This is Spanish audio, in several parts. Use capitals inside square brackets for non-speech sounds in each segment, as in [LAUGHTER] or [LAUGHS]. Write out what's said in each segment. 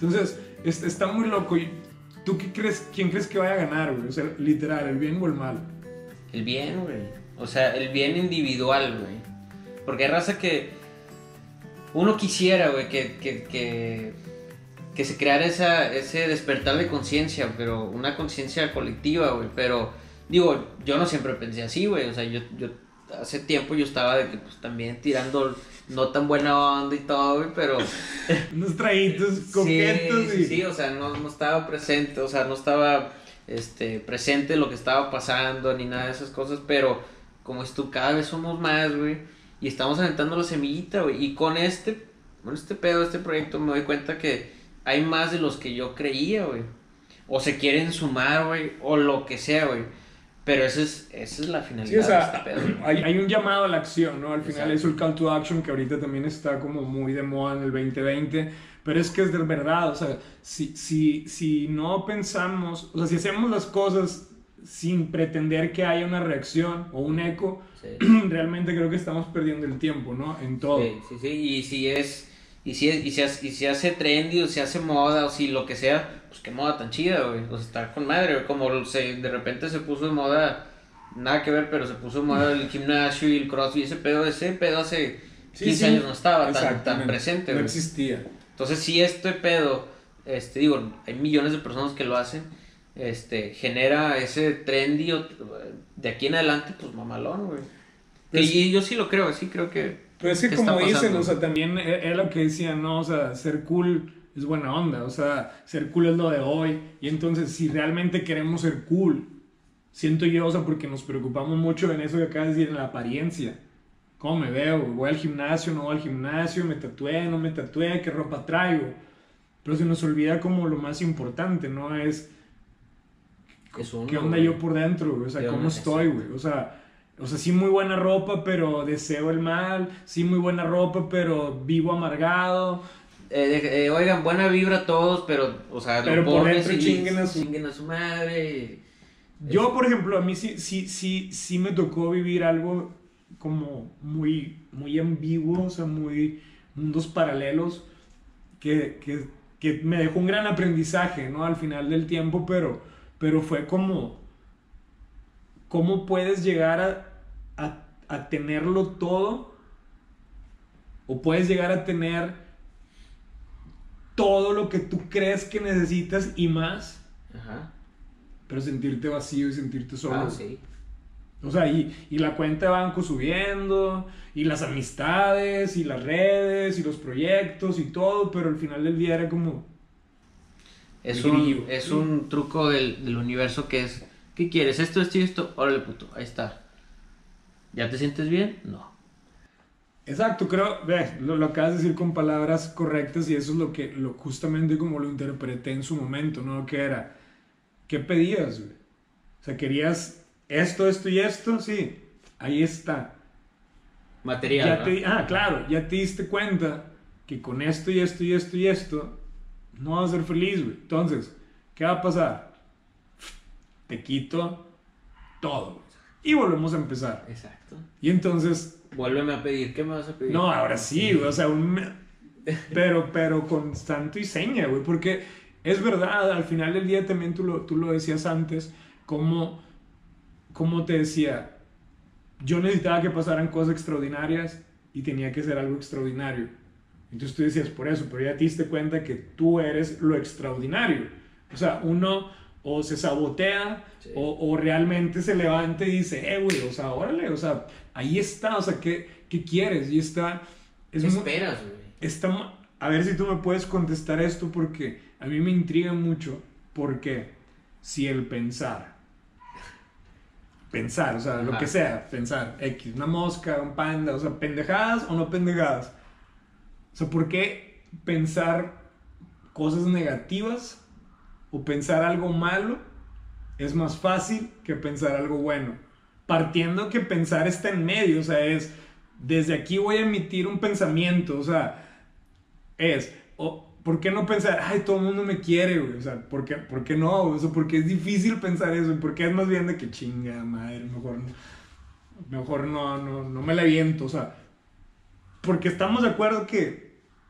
Entonces, es- está muy loco. Y ¿Tú qué crees, quién crees que vaya a ganar, güey? O sea, literal, el bien o el mal. El bien, güey. O sea, el bien individual, güey. Porque hay raza que uno quisiera, güey, que, que, que, que se creara esa, ese despertar de conciencia, pero una conciencia colectiva, güey. Pero, digo, yo no siempre pensé así, güey. O sea, yo, yo hace tiempo yo estaba de que, pues, también tirando no tan buena onda y todo, güey, pero... [LAUGHS] Unos traguitos coquetos sí, y... sí, o sea, no, no estaba presente, o sea, no estaba este, presente lo que estaba pasando ni nada de esas cosas, pero como es tú, cada vez somos más, güey, y estamos aventando la semillita, güey, y con este, con este pedo, este proyecto, me doy cuenta que hay más de los que yo creía, güey, o se quieren sumar, güey, o lo que sea, güey, pero esa es, esa es la finalidad Sí, o sea, de este pedo. [CLEARS THROAT] hay, hay un llamado a la acción, ¿no? Al final Exacto. es el call to action que ahorita también está como muy de moda en el 2020, pero es que es de verdad, o sea, si, si, si no pensamos, o sea, si hacemos las cosas sin pretender que haya una reacción o un eco, Sí. [CLEARS THROAT] realmente creo que estamos perdiendo el tiempo, ¿no? En todo. Sí, sí, sí, y si es, y si es, y si hace, y si hace trendy, o si hace moda, o si lo que sea, pues qué moda tan chida, güey, o sea, está con madre, güey, como se, de repente se puso de moda, nada que ver, pero se puso de moda el [LAUGHS] gimnasio y el crossfit, ese pedo, ese pedo hace Sí, 15 sí. años no estaba tan, tan presente, No güey. existía. Entonces, si este pedo, este, digo, hay millones de personas que lo hacen, este, genera ese trendy, o- de aquí en adelante, pues mamalón, güey. Pues- y yo sí lo creo, sí creo que... Pero es que ¿Qué como dicen, o sea, también e- era lo que decían, ¿no? O sea, ser cool es buena onda, o sea, ser cool es lo de hoy. Y entonces, si realmente queremos ser cool, siento yo, o sea, porque nos preocupamos mucho en eso que acabas de decir, en la apariencia. ¿Cómo me veo? ¿Voy al gimnasio? ¿No voy al gimnasio? ¿Me tatué? ¿No me tatué? ¿Qué ropa traigo? Pero se nos olvida como lo más importante, ¿no? Es Es uno, ¿Qué onda güey. yo por dentro? O sea, ¿Qué ¿cómo estoy, güey? O sea, o sea, sí muy buena ropa, pero deseo el mal. Sí muy buena ropa, pero vivo amargado. Eh, de- eh, oigan, buena vibra a todos, pero, o sea, Pero lo por pones dentro y chinguen a su- chinguen a su madre. Yo, por ejemplo, a mí sí, sí, sí, sí me tocó vivir algo como muy, muy ambiguo, o sea, muy mundos paralelos, que, que, que me dejó un gran aprendizaje, ¿no? Al final del tiempo, pero, pero fue como, ¿cómo puedes llegar a, a, tenerlo todo? O puedes llegar a tener todo lo que tú crees que necesitas y más, Ajá. pero sentirte vacío y sentirte solo. Ah, sí. O sea, y, y la cuenta de banco subiendo, y las amistades, y las redes, y los proyectos, y todo, pero al final del día era como... Es un, es un truco del, del universo que es, ¿qué quieres? Esto, esto y esto. Órale, puto, ahí está. ¿Ya te sientes bien? No. Exacto, creo, ve, lo, lo acabas de decir con palabras correctas y eso es lo que, lo, justamente como lo interpreté en su momento, ¿no? Que era, ¿qué pedías, güey? O sea, querías esto, esto y esto, sí, ahí está. Material. Ya ¿no? te, ah, claro, ya te diste cuenta que con esto y esto y esto y esto no vas a ser feliz, güey. Entonces, ¿qué va a pasar? Te quito todo. güey. Y volvemos a empezar. Exacto. Y entonces, Vuélveme a pedir. ¿Qué me vas a pedir? no, ahora sí, güey, o sea, un [LAUGHS] pero, pero con santo y seña, güey, porque es verdad, al final del día también tú lo, tú lo decías antes, como, como te decía, yo necesitaba que pasaran cosas extraordinarias y tenía que ser algo extraordinario. Entonces tú decías, por eso, pero ya te diste cuenta que tú eres lo extraordinario. O sea, uno o se sabotea Sí. o, o realmente se levanta y dice, eh, güey, o sea, órale, o sea, ahí está, o sea, ¿qué, qué quieres? Y está... Es ¿Qué muy- esperas, güey? está a ver si tú me puedes contestar esto porque a mí me intriga mucho porque si el pensar pensar, o sea, lo que sea, pensar X, una mosca, un panda, o sea, pendejadas o no pendejadas. O sea, ¿por qué pensar cosas negativas o pensar algo malo es más fácil que pensar algo bueno? Partiendo que pensar está en medio, o sea, es desde aquí voy a emitir un pensamiento, o sea, es, o, ¿por qué no pensar, ay, todo el mundo me quiere, güey? O sea, ¿por qué, por qué no? O sea, porque es difícil pensar eso, porque es más bien de que chinga madre, mejor mejor no, no, no me la viento, o sea, porque estamos de acuerdo que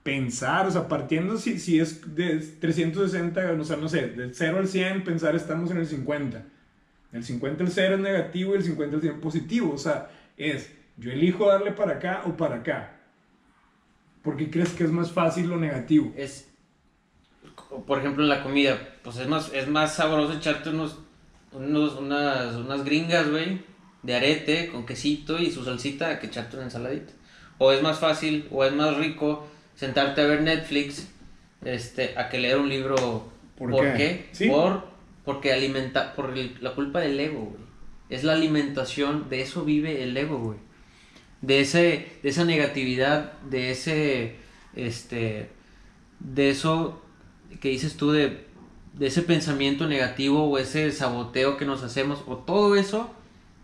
pensar, o sea, partiendo si, si es de 360, o sea, no sé, del 0 al 100, pensar estamos en el 50. El 50 el 0 es negativo y el 50 el 100 positivo, o sea, es yo elijo darle para acá o para acá. ¿Por qué crees que es más fácil lo negativo? Es, por ejemplo, en la comida, pues es más, es más sabroso echarte unos, unos unas, unas gringas, güey, de arete con quesito y su salsita que echarte una ensaladita. O es más fácil, o es más rico sentarte a ver Netflix este, a que leer un libro. ¿Por ¿Por, qué? qué? Sí. Por, porque alimenta, por el- la culpa del ego, güey. Es la alimentación, de eso vive el ego, güey. De, ese, de esa negatividad, de ese, este, de eso que dices tú, de, de ese pensamiento negativo o ese saboteo que nos hacemos, o todo eso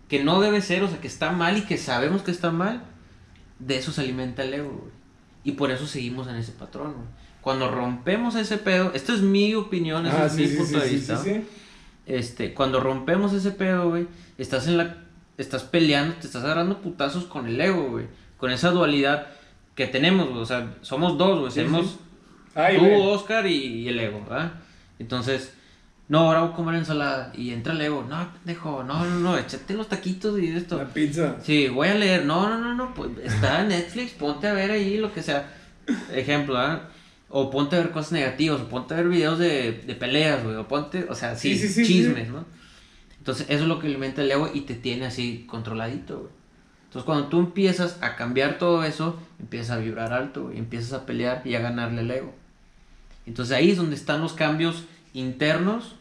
que no debe ser, o sea, que está mal y que sabemos que está mal, de eso se alimenta el ego, güey. Y por eso seguimos en ese patrón, güey. Cuando rompemos ese pedo, esto es mi opinión, ese Ah, es mi sí, punto sí, de vista. Este, cuando rompemos ese pedo, güey, estás en la estás peleando, te estás agarrando putazos con el ego, güey, con esa dualidad que tenemos, güey, o sea, somos dos, güey, somos. Ay, tú. Oscar y, y el ego, ¿verdad? Entonces, no, ahora voy a comer ensalada y entra el ego, no, pendejo, no, no, no, échate los taquitos y esto. La pizza. Sí, voy a leer. No, no, no, no. Pues está en Netflix, ponte a ver ahí lo que sea. Ejemplo, ¿ah? O ponte a ver cosas negativas, o ponte a ver videos de, de peleas, güey. O ponte, o sea, sí, Sí, sí, sí, chismes, ¿no? Entonces, eso es lo que alimenta el ego y te tiene así controladito, güey. Entonces, cuando tú empiezas a cambiar todo eso, empiezas a vibrar alto, güey. Empiezas a pelear y a ganarle el ego. Entonces, ahí es donde están los cambios internos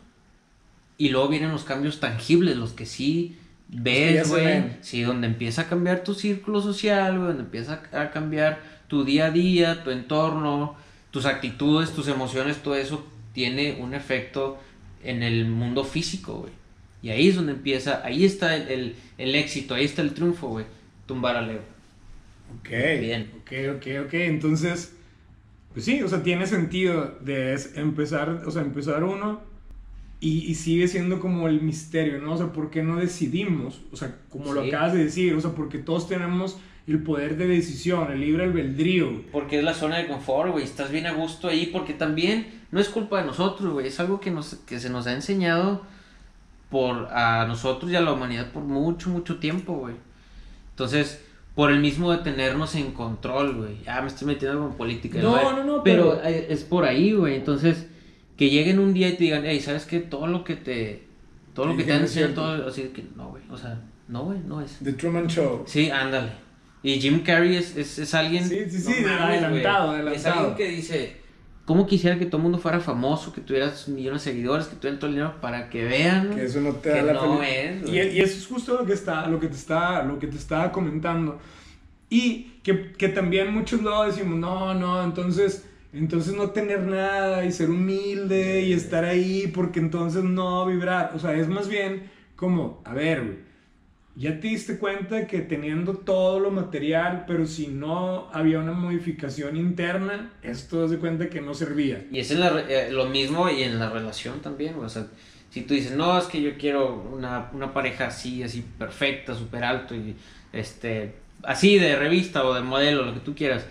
y luego vienen los cambios tangibles, los que sí ves, güey. Sí, donde empieza a cambiar tu círculo social, güey, donde empieza a cambiar tu día a día, tu entorno, tus actitudes, tus emociones, todo eso tiene un efecto en el mundo físico, güey. Y ahí es donde empieza, ahí está el, el- el éxito, ahí está el triunfo, güey. Tumbar al ego. Ok. Bien. Ok, ok, ok. Entonces, pues sí, o sea, tiene sentido de empezar, o sea, empezar uno y, y sigue siendo como el misterio, ¿no? O sea, ¿por qué no decidimos? O sea, como lo Sí. acabas de decir, o sea, porque todos tenemos el poder de decisión, el libre albedrío. Porque es la zona de confort, güey. Estás bien a gusto ahí. Porque también no es culpa de nosotros, güey. Es algo que, nos, que se nos ha enseñado por a nosotros y a la humanidad por mucho, mucho tiempo, güey. Entonces, por el mismo de tenernos en control, güey. Ah, me estoy metiendo con política. No, no, no, Pero, pero- es por ahí, güey. Entonces, que lleguen un día y te digan, hey, ¿sabes qué? Todo lo que te. Todo lo que te han no enseñado, todo. Así que, no, güey. O sea, no, güey, no es. The Truman Show. Sí, ándale. Y Jim Carrey es, es, es alguien. Sí, sí, sí, mames, adelantado, güey. Es adelantado. alguien que dice: ¿Cómo quisiera que todo el mundo fuera famoso, que tuvieras millones de seguidores, que tuvieran todo el dinero para que vean? Que eso no te da la no felicidad. es, y, eso es justo lo que está, lo que te está, lo que te estaba comentando. Y que, que también muchos luego decimos, no, no, entonces, entonces no tener nada y ser humilde y estar ahí porque entonces no vibrar. O sea, es más bien como, a ver, güey, ya te diste cuenta que teniendo todo lo material, pero si no había una modificación interna, esto das de cuenta que no servía. Y es en la eh, lo mismo y en la relación también. O sea, si tú dices, no, es que yo quiero una, una pareja así, así perfecta, súper alto y este, así de revista o de modelo, lo que tú quieras.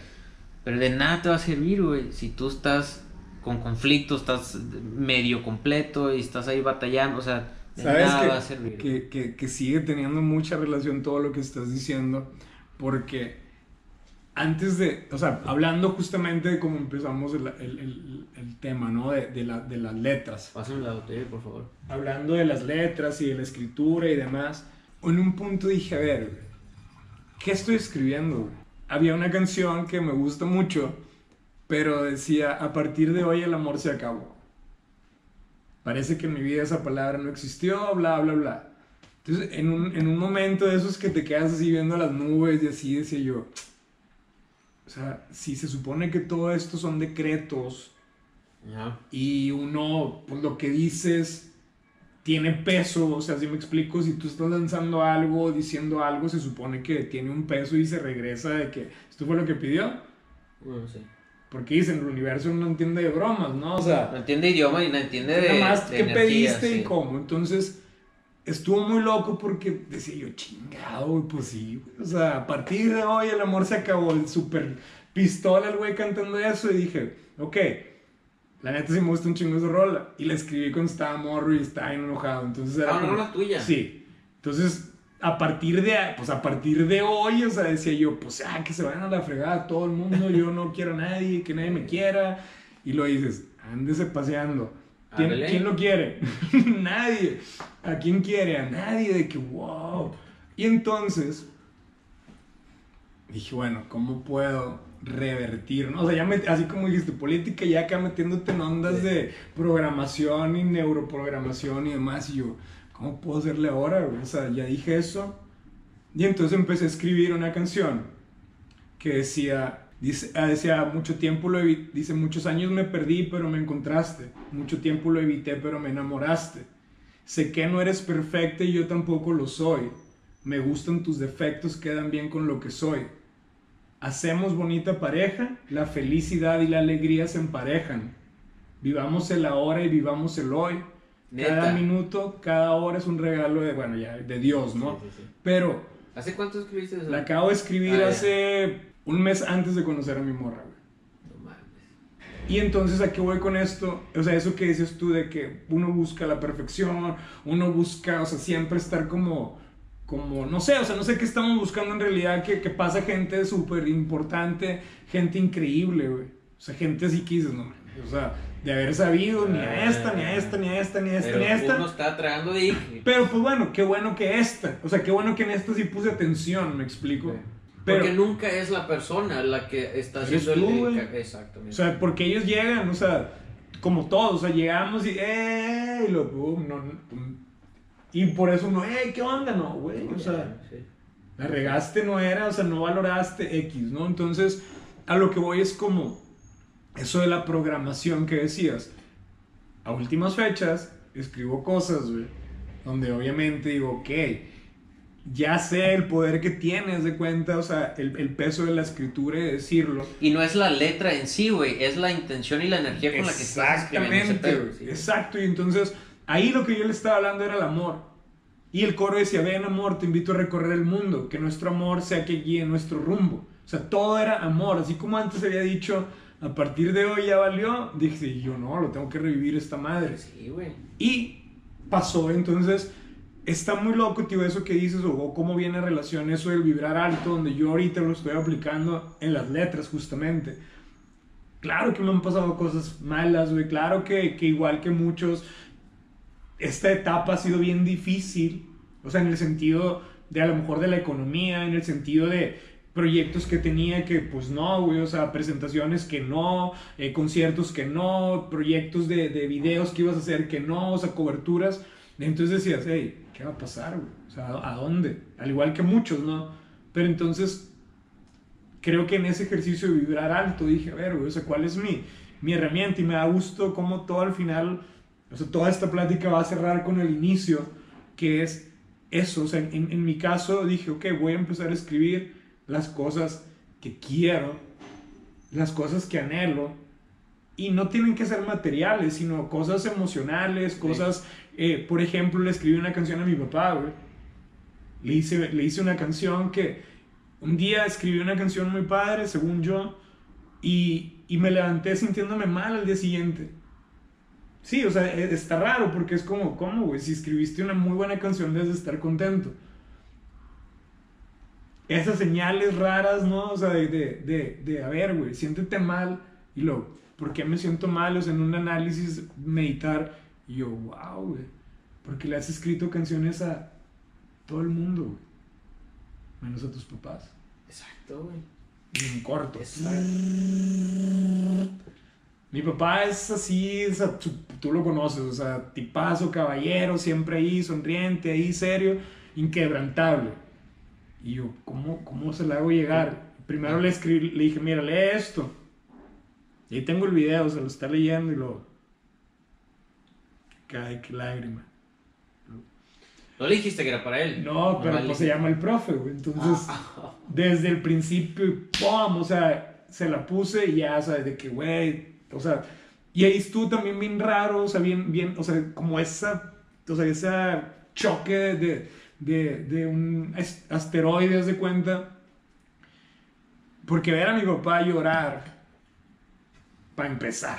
Pero de nada te va a servir, güey. Si tú estás con conflicto, estás medio completo y estás ahí batallando, o sea, ¿Sabes nada que, va a servir. que, que- que sigue teniendo mucha relación todo lo que estás diciendo? Porque antes de, o sea, hablando justamente de cómo empezamos el, el- el- el tema, ¿no? De, de la- de las letras. Pásame la botella, por favor. Hablando de las letras y de la escritura y demás, en un punto dije, a ver, ¿qué estoy escribiendo? Había una canción que me gusta mucho, pero decía, a partir de hoy el amor se acabó. Parece que en mi vida esa palabra no existió, bla, bla, bla. Entonces, en un, en un momento de esos que te quedas así viendo las nubes y así, decía yo, o sea, si se supone que todo esto son decretos Ya. y uno, pues lo que dices tiene peso, o sea, si me explico, si tú estás lanzando algo, diciendo algo, se supone que tiene un peso y se regresa de que esto fue lo que pidió. Bueno, sí. Porque dicen, el universo no entiende de bromas, ¿no? O sea, No entiende idioma y no entiende de. nada más de qué energía, pediste y cómo. Entonces, estuvo muy loco porque decía yo, chingado, güey, pues sí. güey. O sea, a partir de hoy el amor se acabó, el súper pistola el güey cantando eso y dije, ok, la neta sí me gusta un chingo esa rola. Y la escribí cuando estaba morro y estaba enojado. Entonces era Ah, como- rola tuya. Sí. Entonces, a partir de, pues a partir de hoy, o sea, decía yo, pues ah, que se vayan a la fregada todo el mundo, yo no quiero a nadie, que nadie me quiera. Y lo dices, ándese paseando. ¿Quién, quién lo quiere? [LAUGHS] nadie. ¿A quién quiere? A nadie. De que, wow. Y entonces, dije, bueno, ¿cómo puedo revertir? no? O sea, ya me- así como dijiste, política, ya acá metiéndote en ondas de programación y neuroprogramación y demás. Y yo, ¿cómo puedo hacerle ahora? O ya dije eso. Y entonces empecé a escribir una canción que decía, dice, ah, mucho tiempo lo dice, muchos años me perdí, pero me encontraste. Mucho tiempo lo evité, pero me enamoraste. Sé que no eres perfecta y yo tampoco lo soy. Me gustan tus defectos, quedan bien con lo que soy. Hacemos bonita pareja, la felicidad y la alegría se emparejan. Vivamos el ahora y vivamos el hoy. Cada minuto, cada hora es un regalo de, bueno, ya, de Dios, ¿no? Sí, sí, sí. Pero ¿Hace cuánto escribiste eso? la acabo de escribir Ah, ya. hace un mes antes de conocer a mi morra, güey. No mames. Y entonces, ¿a qué voy con esto? O sea, eso que dices tú de que uno busca la perfección, uno busca, o sea, siempre estar como, como, no sé, o sea, no sé qué estamos buscando en realidad, que, que pasa gente súper importante, gente increíble, güey. O sea, gente así que dices, no, mames, o sea, de haber sabido ni a esta, ni a esta, ni a esta, ni a esta, ni a esta. uno está tragando de Pero pues bueno, qué bueno que esta. O sea, qué bueno que en esta sí puse atención, me explico. Pero, Porque nunca es la persona la que está haciendo tú, el... el- Exactamente. o sea, porque ellos llegan, o sea, como todos, o sea, llegamos y, ¡eh! Y lo, pum, no, no. Y por eso uno, ¡eh! ¿Qué onda? No, güey. O sea, Sí. la regaste, no era, o sea, no valoraste X, ¿no? Entonces, a lo que voy es como eso de la programación que decías. A últimas fechas, escribo cosas, güey, donde obviamente digo, ok, ya sé el poder que tienes de cuenta, o sea, el, el peso de la escritura y de decirlo. Y no es la letra en sí, güey, es la intención y la energía con la que estás escribiendo Exactamente, exacto. Y entonces, ahí lo que yo le estaba hablando era el amor. Y el coro decía, ven amor, te invito a recorrer el mundo, que nuestro amor sea que guíe nuestro rumbo. O sea, todo era amor, así como antes había dicho, a partir de hoy ya valió, dije, yo no, lo tengo que revivir esta madre. Sí, güey. Y pasó, entonces, está muy loco, tío, eso que dices, o cómo viene a relación eso del vibrar alto, donde yo ahorita lo estoy aplicando en las letras, justamente. Claro que me han pasado cosas malas, güey, claro que, que igual que muchos, esta etapa ha sido bien difícil, o sea, en el sentido de a lo mejor de la economía, en el sentido de proyectos que tenía que pues no, güey, o sea, presentaciones que no, eh, conciertos que no, proyectos de, de videos que ibas a hacer que no, o sea, coberturas. Entonces decías, hey, ¿qué va a pasar, güey? O sea, ¿a dónde? Al igual que muchos, ¿no? Pero entonces, creo que en ese ejercicio de vibrar alto dije, a ver, güey, o sea, ¿cuál es mi, mi herramienta? Y me da gusto cómo todo al final, o sea, toda esta plática va a cerrar con el inicio, que es eso, o sea, en, en mi caso dije, ok, voy a empezar a escribir las cosas que quiero, las cosas que anhelo, y no tienen que ser materiales, sino cosas emocionales, cosas, eh, por ejemplo, le escribí una canción a mi papá, güey. Le hice, le hice una canción que un día escribí una canción muy padre, según yo, y, y me levanté sintiéndome mal al día siguiente. Sí, o sea, e- está raro porque es como, ¿cómo, güey? Si escribiste una muy buena canción debes de estar contento. Esas señales raras, ¿no? O sea, de, de, de, de a ver, güey, siéntete mal y luego, ¿por qué me siento mal? O sea, en un análisis, meditar, y yo, wow, güey, porque le has escrito canciones a todo el mundo, güey, menos a tus papás, Exacto, güey. y en corto. Exacto. Mi papá es así, o sea, tú, tú lo conoces, o sea, tipazo, caballero, siempre ahí, sonriente, ahí, serio, inquebrantable. Y yo, ¿cómo, cómo se le hago llegar? Primero le escribí, le dije, mira, lee esto. Y ahí tengo el video, se lo está leyendo y lo... Cae, qué lágrima. No le dijiste que era para él. No, pero pues se llama el profe, güey. Entonces, Ah, [LAUGHS] desde el principio, ¡pum! O sea, se la puse y ya, ¿sabes? De que, güey, o sea, y ahí estuvo también bien raro, o sea, bien, bien, o sea, como esa, o sea, ese choque de, de, de un asteroide, de cuenta. Porque ver a mi papá llorar, para empezar,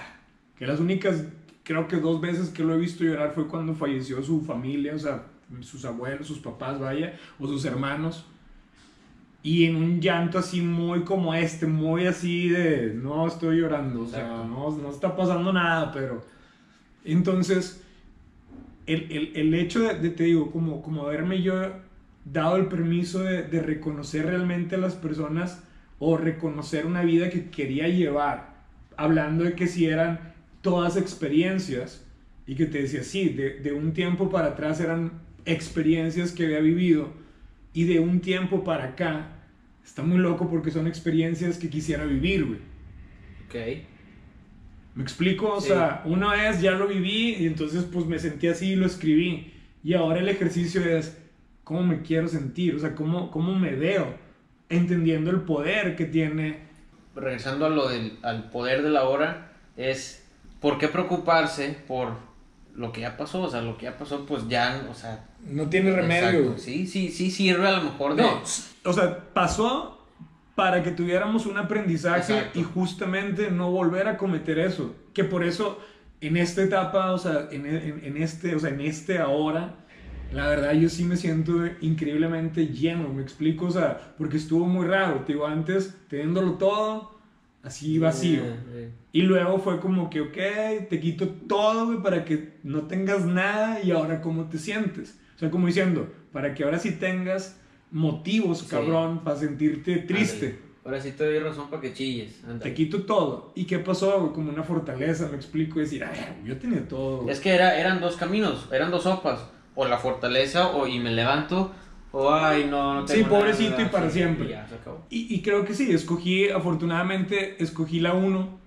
que las únicas, creo que dos veces que lo he visto llorar fue cuando falleció su familia, o sea, sus abuelos, sus papás, vaya, o sus hermanos. Y en un llanto así muy como este, muy así de, no estoy llorando, o sea, no, no está pasando nada, pero... Entonces, el, el, el hecho de, te digo, como, como haberme yo dado el permiso de, de, reconocer realmente a las personas o reconocer una vida que quería llevar, hablando de que si eran todas experiencias y que te decía, sí, de, de un tiempo para atrás eran experiencias que había vivido y de un tiempo para acá está muy loco porque son experiencias que quisiera vivir, güey. Ok. ¿Me explico? O Sí. sea, una vez ya lo viví y entonces pues me sentí así y lo escribí. Y ahora el ejercicio es cómo me quiero sentir, o sea, cómo, cómo me veo, entendiendo el poder que tiene. Regresando a lo del al poder de la hora, es ¿por qué preocuparse por lo que ya pasó? O sea, lo que ya pasó, pues ya, o sea. No tiene remedio. exacto. Sí, sí, sí sirve a lo mejor de. No, o sea, pasó para que tuviéramos un aprendizaje Exacto. y justamente no volver a cometer eso. Que por eso en esta etapa, o sea, en, en- en este, o sea, en este ahora, la verdad yo sí me siento increíblemente lleno, me explico, o sea, porque estuvo muy raro, te digo, antes teniéndolo todo así vacío. Eh, Y luego fue como que, ok, te quito todo, güey, para que no tengas nada y ahora cómo te sientes. O sea, como diciendo, para que ahora sí tengas motivos, Sí. cabrón, para sentirte triste. Ahora sí te doy razón para que chilles. Te quito todo. ¿Y qué pasó? Como una fortaleza, me explico, decir, ay, yo tenía todo. Es que era, eran dos caminos, eran dos sopas. O la fortaleza, o y me levanto, o ay, no, no Sí, tengo pobrecito nada, y para sí, siempre. ya, se acabó. Y, y creo que sí, escogí, afortunadamente, escogí la 1,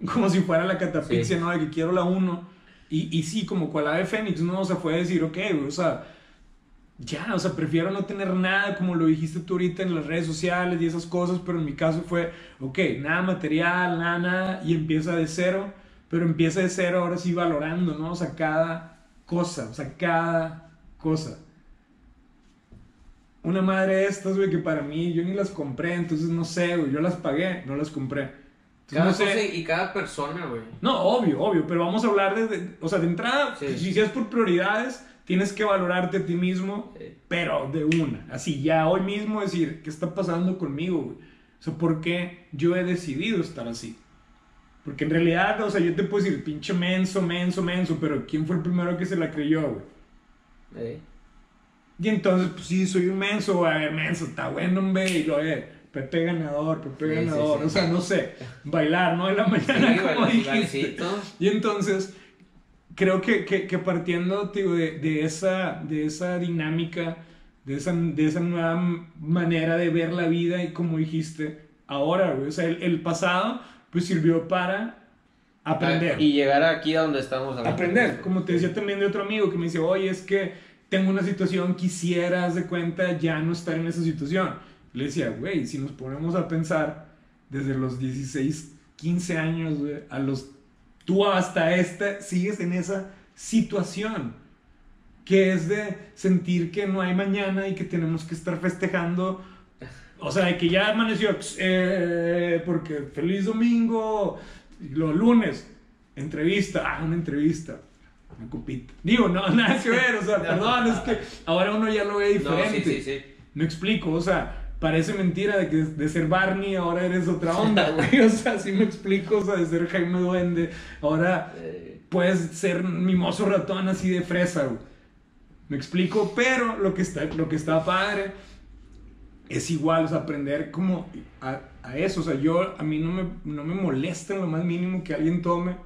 [LAUGHS] como si fuera la catapixia, Sí. ¿no? De que quiero la 1. Y, y sí, como cual ave Fénix, ¿no? O sea, fue decir, ok, o sea, ya, o sea, prefiero no tener nada, como lo dijiste tú ahorita en las redes sociales y esas cosas, pero en mi caso fue, ok, nada material, nada, nada, y empieza de cero, pero empieza de cero ahora sí valorando, ¿no? O sea, cada cosa, o sea, cada cosa una madre de estas, güey, que para mí yo ni las compré, entonces no sé, güey, yo las pagué, no las compré. Entonces, Cada no sé. cosa y cada persona, güey. No, obvio, obvio, pero vamos a hablar de, de- o sea, de entrada, Sí. si es por prioridades, tienes que valorarte a ti mismo, pero de una, así, ya hoy mismo decir, ¿qué está pasando conmigo, güey? O sea, ¿por qué yo he decidido estar así? Porque en realidad, o sea, yo te puedo decir, pinche menso, menso, menso, pero ¿quién fue el primero que se la creyó, güey? Eh, Y entonces, pues sí, soy un menso, güey, a ver, menso, está bueno, hombre, y lo eh, Pepe ganador, Pepe Sí, ganador, sí. o sea, no sé, bailar, ¿no? En la mañana, [LAUGHS] como dijiste. Y entonces, creo que, que, que partiendo tío, de, de, esa, de esa dinámica, de esa, de esa nueva manera de ver la vida y como dijiste, ahora, güey, o sea, el, el pasado, pues sirvió para aprender. Y llegar aquí a donde estamos. Aprender, como te decía también de otro amigo que me dice, oye, es que tengo una situación, quisieras de cuenta ya no estar en esa situación. Le decía, güey, si nos ponemos a pensar desde los 16, 15 años, güey, a los, tú hasta esta, sigues en esa situación, que es de sentir que no hay mañana y que tenemos que estar festejando. O sea, de que ya amaneció, eh, porque feliz domingo, los lunes, entrevista, ah, una entrevista, una copita. Digo, no, [LAUGHS] nada que ver, o sea, [LAUGHS] No. perdón, es que ahora uno ya lo ve No, diferente. sí, sí, sí. Me explico, o sea, parece mentira de que de ser Barney ahora eres otra onda, güey. [LAUGHS] O sea, sí me explico, o sea, de ser Jaime Duende, ahora puedes ser mimoso ratón así de fresa, güey. Me explico, pero lo que está, lo que está padre es igual, o sea, aprender como a, a eso. O sea, yo, a mí no me, no me molesta en lo más mínimo que alguien tome,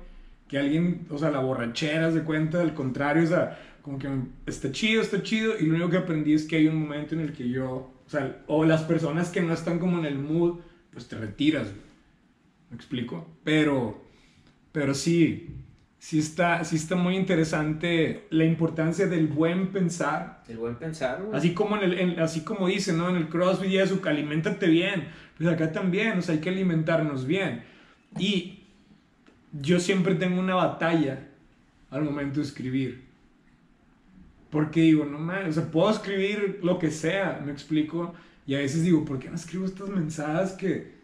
que alguien, o sea, la borrachera se cuenta, al contrario, o sea, como que está chido, está chido, y lo único que aprendí es que hay un momento en el que yo, o sea, o las personas que no están como en el mood, pues te retiras, güey. ¿Me explico? Pero, pero sí, sí está, sí está muy interesante la importancia del buen pensar el buen pensar, güey. Así como, en el, en- así como dicen, ¿no? En el CrossFit y eso, que aliméntate bien. Pues acá también, o sea, hay que alimentarnos bien. Y yo siempre tengo una batalla al momento de escribir. Porque digo, no mames, o sea, puedo escribir lo que sea, me explico. Y a veces digo, ¿por qué no escribo estas mensajes que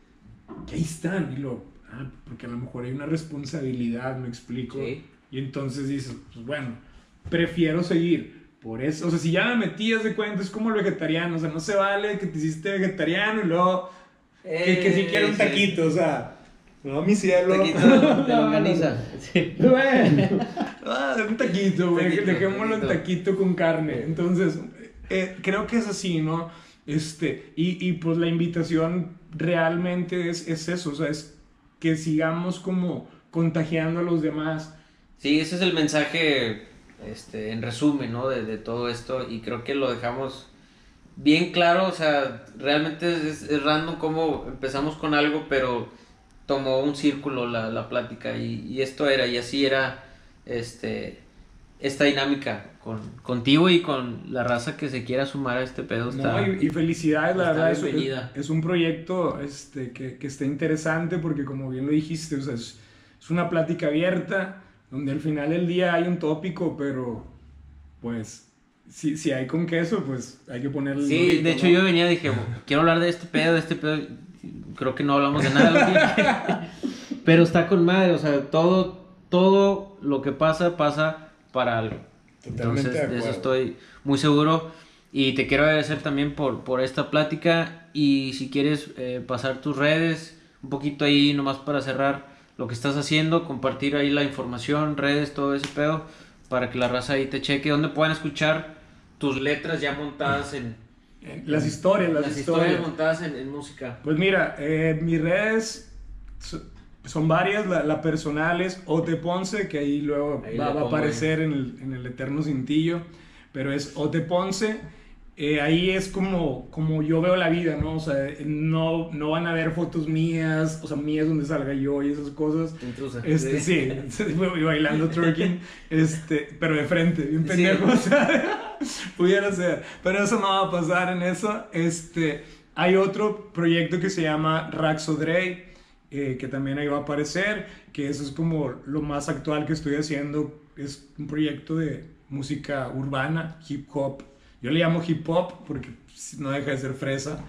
que ahí están. Y lo, ah, porque a lo mejor hay una responsabilidad, me explico. Sí. Y entonces dices, pues bueno, prefiero seguir. Por eso, o sea, si ya me metías de cuenta, es como el vegetariano, o sea, no se vale que te hiciste vegetariano y luego que, que si quiero un Eh, taquito, o sea, no, mi cielo. Taquito de [LAUGHS] longaniza. Sí. Bueno, ah, un taquito, güey, Taquito, dejémoslo en taquito. con carne. Entonces, eh, creo que es así, ¿no? Este, y, y pues la invitación realmente es, es eso, o sea, es que sigamos como contagiando a los demás. Sí, ese es el mensaje, este, en resumen, ¿no? De, de todo esto y creo que lo dejamos bien claro, o sea, realmente es, es random cómo empezamos con algo, pero tomó un círculo la, la plática y, y esto era, y así era, este, esta dinámica con, contigo y con la raza que se quiera sumar a este pedo. Está, No, y, y felicidades, la verdad. Es, es- un proyecto este, que, que está interesante porque, como bien lo dijiste, o sea, es, es una plática abierta donde al final del día hay un tópico, pero pues si, si hay con queso, pues hay que ponerle. Sí, de hecho ¿no? yo venía y dije, [LAUGHS] quiero hablar de este pedo, de este pedo. Creo que no hablamos de nada. [LAUGHS] Pero está con madre, o sea, todo, todo lo que pasa, pasa para algo. Totalmente Entonces, de de eso estoy muy seguro. Y te quiero agradecer también por, por esta plática. Y si quieres eh, pasar tus redes, un poquito ahí nomás para cerrar lo que estás haciendo, compartir ahí la información, redes, todo ese pedo, para que la raza ahí te cheque, donde puedan escuchar tus letras ya montadas en, Eh, Las historias, las, las historias. historias montadas en, en música. Pues mira, eh, mis redes son varias. La, la personal es Ote Ponce, que ahí luego Ahí va, a aparecer en el, en el eterno cintillo. Pero es Ote Ponce. Eh, ahí es como, como yo veo la vida, ¿no? O sea, no, no van a ver fotos mías, o sea, mías donde salga yo y esas cosas. Intrusa. Este, sí, [LAUGHS] y bailando twerking, este, pero de frente, bien Sí. pendejo, o sea, [LAUGHS] pudiera ser, pero eso no va a pasar en eso, este, hay otro proyecto que se llama Raxo Dre, eh, que también ahí va a aparecer, que eso es como lo más actual que estoy haciendo, es un proyecto de música urbana, hip hop, yo le llamo hip hop porque pues, no deja de ser fresa,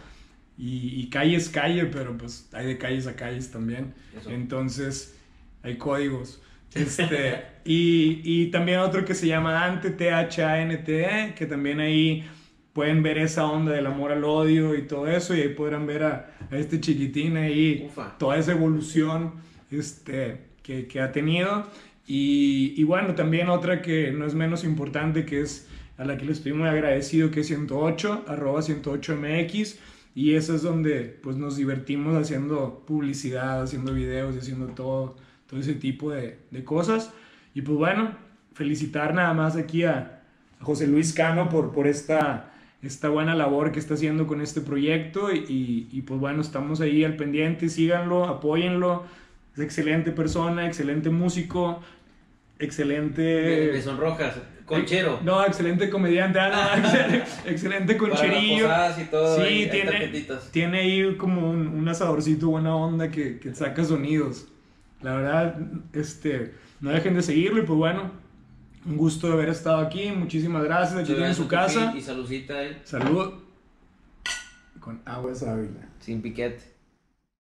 y, y calle es calle, pero pues hay de calles a calles también. Eso. Entonces, hay códigos. [LAUGHS] Este, y, y también otro que se llama Dante, T-H-A-N-T-E, que también ahí pueden ver esa onda del amor al odio y todo eso, y ahí podrán ver a, a este chiquitín ahí, Ufa. toda esa evolución este, que, que ha tenido. Y, y bueno, también otra que no es menos importante, que es a la que le estoy muy agradecido, que es 108, arroba 108mx. Y esa es donde pues nos divertimos haciendo publicidad, haciendo videos y haciendo todo, todo ese tipo de, de cosas. Y pues bueno, felicitar nada más aquí a, a José Luis Cano por, por esta, esta buena labor que está haciendo con este proyecto. Y, y, pues bueno, estamos ahí al pendiente, síganlo, apóyenlo. Es excelente persona, excelente músico, excelente... De, de sonrojas, conchero. No, excelente comediante, ah, no, [LAUGHS] excelente, excelente Para las concherillo. posadas y todo. Sí, tiene, tapetitas. tiene ahí como un, un asadorcito buena onda que, que saca sonidos. La verdad, este, no dejen de seguirlo y pues bueno, un gusto de haber estado aquí. Muchísimas gracias. Aquí tienen su casa. Y saludcita, eh, Salud. Con agua ávila. sin piquete.